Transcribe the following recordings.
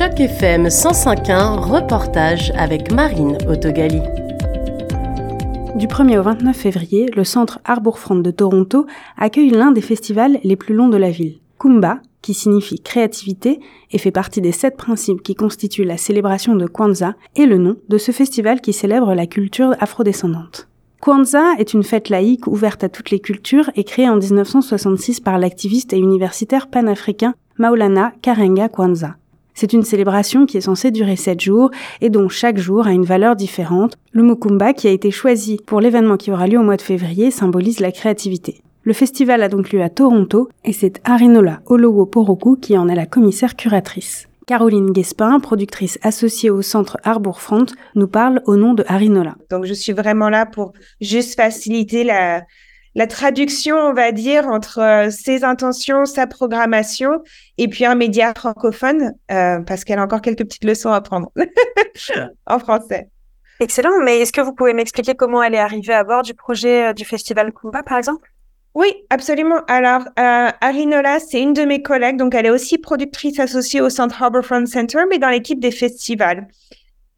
Choc FM 105.1, reportage avec Marine Autogali. Du 1er au 29 février, le centre Harbourfront de Toronto accueille l'un des festivals les plus longs de la ville. Kumba, qui signifie créativité et fait partie des sept principes qui constituent la célébration de Kwanzaa, est le nom de ce festival qui célèbre la culture afrodescendante. Kwanzaa est une fête laïque ouverte à toutes les cultures et créée en 1966 par l'activiste et universitaire panafricain Maulana Karenga Kwanzaa. C'est une célébration qui est censée durer 7 jours et dont chaque jour a une valeur différente. Le Mukumba, qui a été choisi pour l'événement qui aura lieu au mois de février, symbolise la créativité. Le festival a donc lieu à Toronto et c'est Arinola Olowo Poroku qui en est la commissaire curatrice. Caroline Guespin, productrice associée au centre Harbourfront, nous parle au nom de Harinola. Donc, je suis vraiment là pour juste faciliter la, la traduction, on va dire, entre euh, ses intentions, sa programmation, et puis un média francophone, euh, parce qu'elle a encore quelques petites leçons à prendre en français. Excellent, mais est-ce que vous pouvez m'expliquer comment elle est arrivée à bord du projet euh, du Festival Kumba, par exemple? Oui, absolument. Alors, euh, Arinola, c'est une de mes collègues, donc elle est aussi productrice associée au Centre Harbourfront Center, mais dans l'équipe des festivals.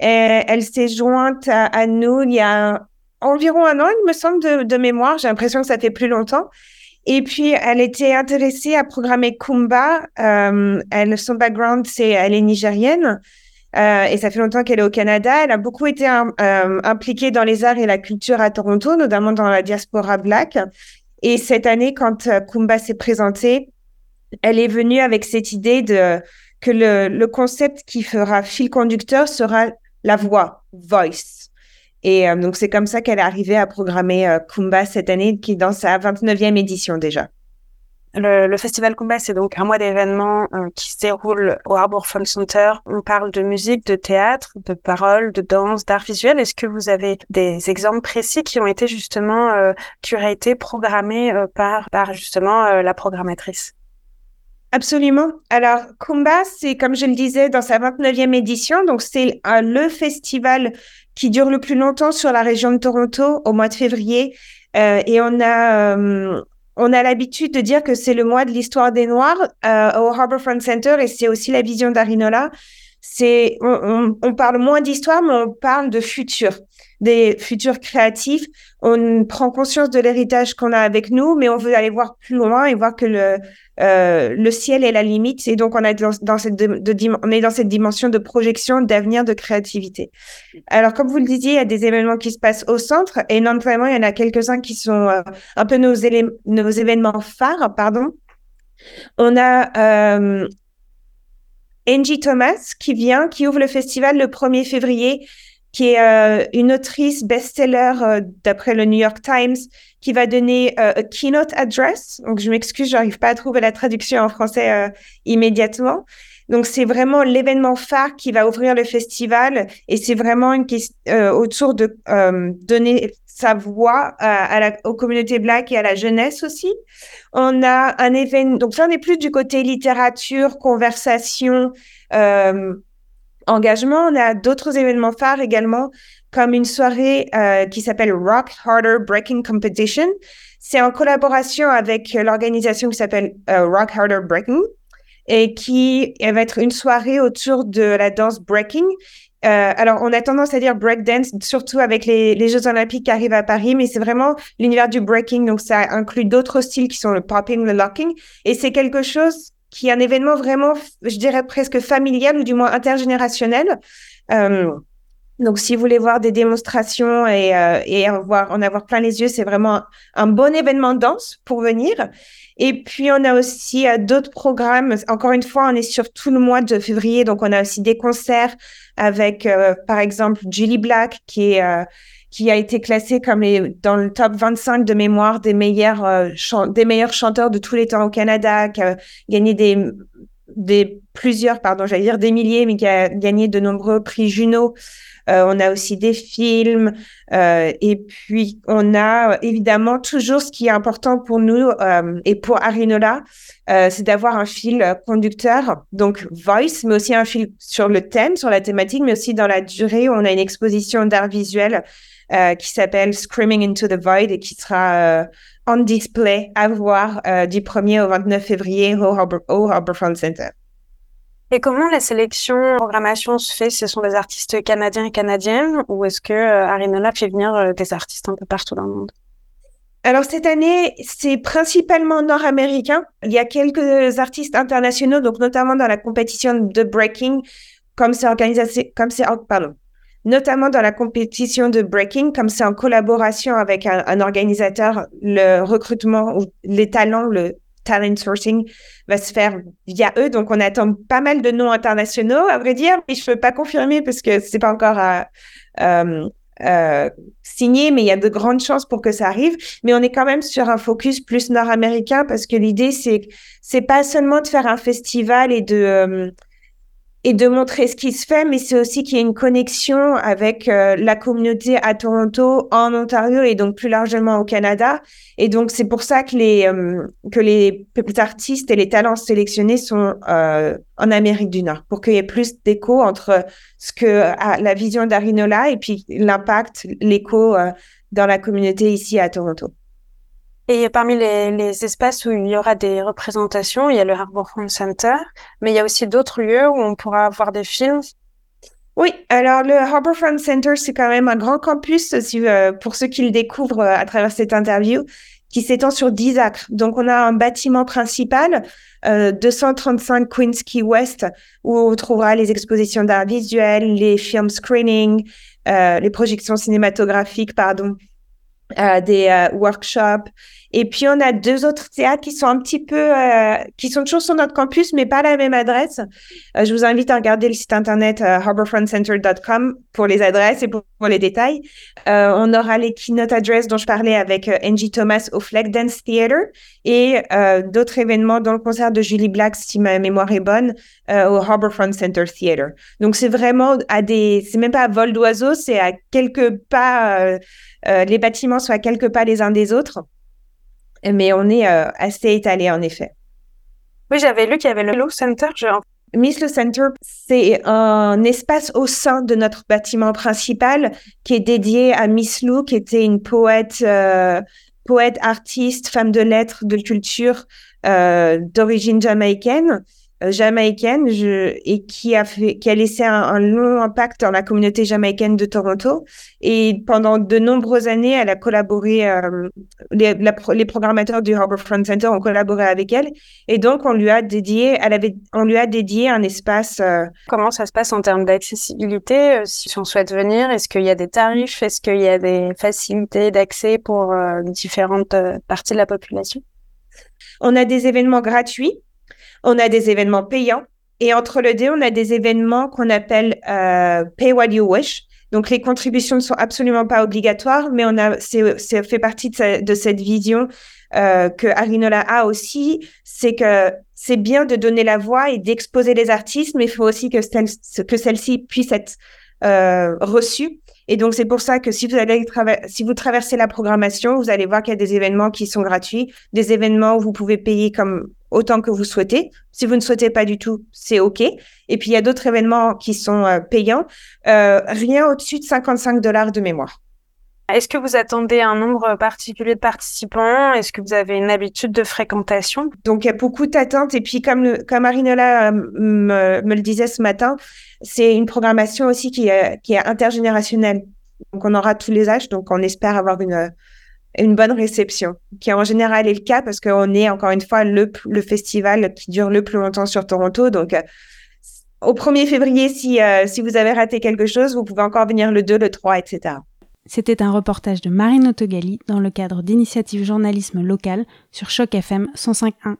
Et elle s'est jointe à, nous il y a environ un an, il me semble, de, mémoire. J'ai l'impression que ça fait plus longtemps. Et puis, elle était intéressée à programmer Kumba. Euh, son background, c'est elle est nigérienne. Euh, et ça fait longtemps qu'elle est au Canada. Elle a beaucoup été euh, impliquée dans les arts et la culture à Toronto, notamment dans la diaspora black. Et cette année, quand Kumba s'est présenté, elle est venue avec cette idée de que le concept qui fera fil conducteur sera la voix, voice. Et euh, donc, c'est comme ça qu'elle est arrivée à programmer euh, Kumba cette année, qui est dans sa 29e édition déjà. Le, le, Festival Kumba, c'est donc un mois d'événements euh, qui se déroule au Harbour Fun Center. On parle de musique, de théâtre, de paroles, de danse, d'art visuel. Est-ce que vous avez des exemples précis qui ont été justement euh, curatés, programmés euh, par, par justement la programmatrice? Absolument. Alors, Kumba, c'est comme je le disais dans sa 29e édition, donc c'est le festival qui dure le plus longtemps sur la région de Toronto au mois de février. et on a on a l'habitude de dire que c'est le mois de l'histoire des Noirs euh, au Harbourfront Center et c'est aussi la vision d'Arinola. C'est, on, parle moins d'histoire, mais on parle de futur, des futurs créatifs. On prend conscience de l'héritage qu'on a avec nous, mais on veut aller voir plus loin et voir que le, euh, le ciel est la limite. Et donc, on, a dans, cette on est dans cette dimension de projection, d'avenir, de créativité. Alors, comme vous le disiez, il y a des événements qui se passent au centre et non vraiment, il y en a quelques-uns qui sont euh, un peu nos, nos événements phares, pardon. On a euh, Angie Thomas qui vient, qui ouvre le festival le 1er février, qui est euh, une autrice best-seller euh, d'après le New York Times, qui va donner euh, a keynote address. Donc, je m'excuse, j'arrive pas à trouver la traduction en français immédiatement. Donc, c'est vraiment l'événement phare qui va ouvrir le festival et c'est vraiment une question autour de donner sa voix aux communautés black et à la jeunesse aussi. On a un événement, donc ça, on est plus du côté littérature, conversation, euh, engagement. On a d'autres événements phares également, comme une soirée euh, qui s'appelle Rock Harder Breaking Competition. C'est en collaboration avec l'organisation qui s'appelle euh, Rock Harder Breaking et qui va être une soirée autour de la danse breaking euh, alors, on a tendance à dire breakdance, surtout avec les, Jeux Olympiques qui arrivent à Paris, mais c'est vraiment l'univers du breaking. Donc, ça inclut d'autres styles qui sont le popping, le locking. Et c'est quelque chose qui est un événement vraiment, je dirais presque familial ou du moins intergénérationnel. Euh, donc, si vous voulez voir des démonstrations et, euh, et avoir, en avoir plein les yeux, c'est vraiment un, bon événement de danse pour venir. Et puis, on a aussi euh, d'autres programmes. Encore une fois, on est sur tout le mois de février, donc on a aussi des concerts avec, euh, par exemple, Julie Black, qui est euh, qui a été classée comme les, dans le top 25 de mémoire des meilleurs, euh, des meilleurs chanteurs de tous les temps au Canada, qui a gagné des, des plusieurs, pardon, j'allais dire des milliers, mais qui a gagné de nombreux prix Juno. Euh, on a aussi des films. Euh, et puis, on a évidemment toujours ce qui est important pour nous euh, et pour Arinola, c'est d'avoir un fil conducteur, donc voice, mais aussi un fil sur le thème, sur la thématique, mais aussi dans la durée. On a une exposition d'art visuel qui s'appelle Screaming into the Void et qui sera en display à voir du 1er au 29 février au, Harbor, au Center. Et comment la sélection, programmation se fait? Ce sont des artistes canadiens et canadiennes ou est-ce que euh, Arinola fait venir euh, des artistes un peu partout dans le monde? Alors cette année, c'est principalement nord-américain. Il y a quelques artistes internationaux, donc notamment dans la compétition de breaking, comme c'est organisé, comme c'est, pardon, notamment dans la compétition de breaking, comme c'est en collaboration avec un, organisateur, le recrutement ou les talents, le talent sourcing va se faire via eux. Donc, on attend pas mal de noms internationaux, à vrai dire, mais je peux pas confirmer parce que c'est pas encore à, euh, euh, signé, mais il y a de grandes chances pour que ça arrive. Mais on est quand même sur un focus plus nord-américain parce que l'idée, c'est c'est pas seulement de faire un festival et de euh, et de montrer ce qui se fait, mais c'est aussi qu'il y ait une connexion avec euh, la communauté à Toronto, en Ontario et donc plus largement au Canada. Et donc c'est pour ça que les euh, que les artistes et les talents sélectionnés sont euh, en Amérique du Nord, pour qu'il y ait plus d'écho entre ce que la vision d'Arinola et puis l'impact, l'écho dans la communauté ici à Toronto. Et parmi les, espaces où il y aura des représentations, il y a le Harbourfront Center, mais il y a aussi d'autres lieux où on pourra voir des films. Oui, alors le Harbourfront Center, c'est quand même un grand campus, euh, pour ceux qui le découvrent euh, à travers cette interview, qui s'étend sur 10 acres. Donc, on a un bâtiment principal, euh, 235 Queens Key West, où on trouvera les expositions d'art visuel, les film screening, euh, les projections cinématographiques, pardon, euh, des euh, workshops. Et puis, on a deux autres théâtres qui sont un petit peu, euh, qui sont toujours sur notre campus, mais pas à la même adresse. je vous invite à regarder le site internet harborfrontcenter.com pour les adresses et pour, les détails. on aura les keynote address dont je parlais avec Angie Thomas au Fleck Dance Theater et d'autres événements dans le concert de Julie Black, si ma mémoire est bonne, au Harborfront Center Theater. Donc, c'est vraiment à des, c'est même pas à vol d'oiseau, c'est à quelques pas euh, les bâtiments soient quelques pas les uns des autres. Mais on est euh, assez étalé, en effet. Oui, j'avais lu qu'il y avait le Law Center. Miss Le Center, c'est un espace au sein de notre bâtiment principal qui est dédié à Miss Lou, qui était une poète, euh, poète, artiste, femme de lettres, de culture d'origine jamaïcaine. Euh, jamaïcaine je, et qui a fait, qui a laissé un, long impact dans la communauté jamaïcaine de Toronto. Et pendant de nombreuses années, elle a collaboré, euh, les, les, programmateurs du Harbourfront Center ont collaboré avec elle. Et donc, on lui a dédié, elle avait, on lui a dédié un espace. Euh, Comment ça se passe en termes d'accessibilité Si on souhaite venir, est-ce qu'il y a des tarifs? Est-ce qu'il y a des facilités d'accès pour différentes parties de la population? On a des événements gratuits on a des événements payants. Et entre le deux, on a des événements qu'on appelle euh, Pay What You Wish. Donc, les contributions ne sont absolument pas obligatoires, mais on a, c'est, fait partie de, cette vision euh, que Arinola a aussi. C'est que c'est bien de donner la voix et d'exposer les artistes, mais il faut aussi que, que celle-ci puisse être euh, reçue. Et donc, c'est pour ça que si vous allez si vous traversez la programmation, vous allez voir qu'il y a des événements qui sont gratuits, des événements où vous pouvez payer comme autant que vous souhaitez. Si vous ne souhaitez pas du tout, c'est OK. Et puis, il y a d'autres événements qui sont euh, payants. Euh, rien au-dessus de 55 dollars de mémoire. Est-ce que vous attendez un nombre particulier de participants? Est-ce que vous avez une habitude de fréquentation? Donc, il y a beaucoup d'attentes. Et puis, comme, le, comme Marinola euh, me, me, le disait ce matin, c'est une programmation aussi qui est, qui est intergénérationnelle. Donc, on aura tous les âges. Donc, on espère avoir une, une bonne réception, qui en général est le cas parce qu'on est encore une fois le, le, festival qui dure le plus longtemps sur Toronto. Donc, euh, au 1er février, si, euh, si vous avez raté quelque chose, vous pouvez encore venir le 2, le 3, etc. C'était un reportage de Marine Autogali dans le cadre d'initiatives journalisme local sur Choc FM 105.1.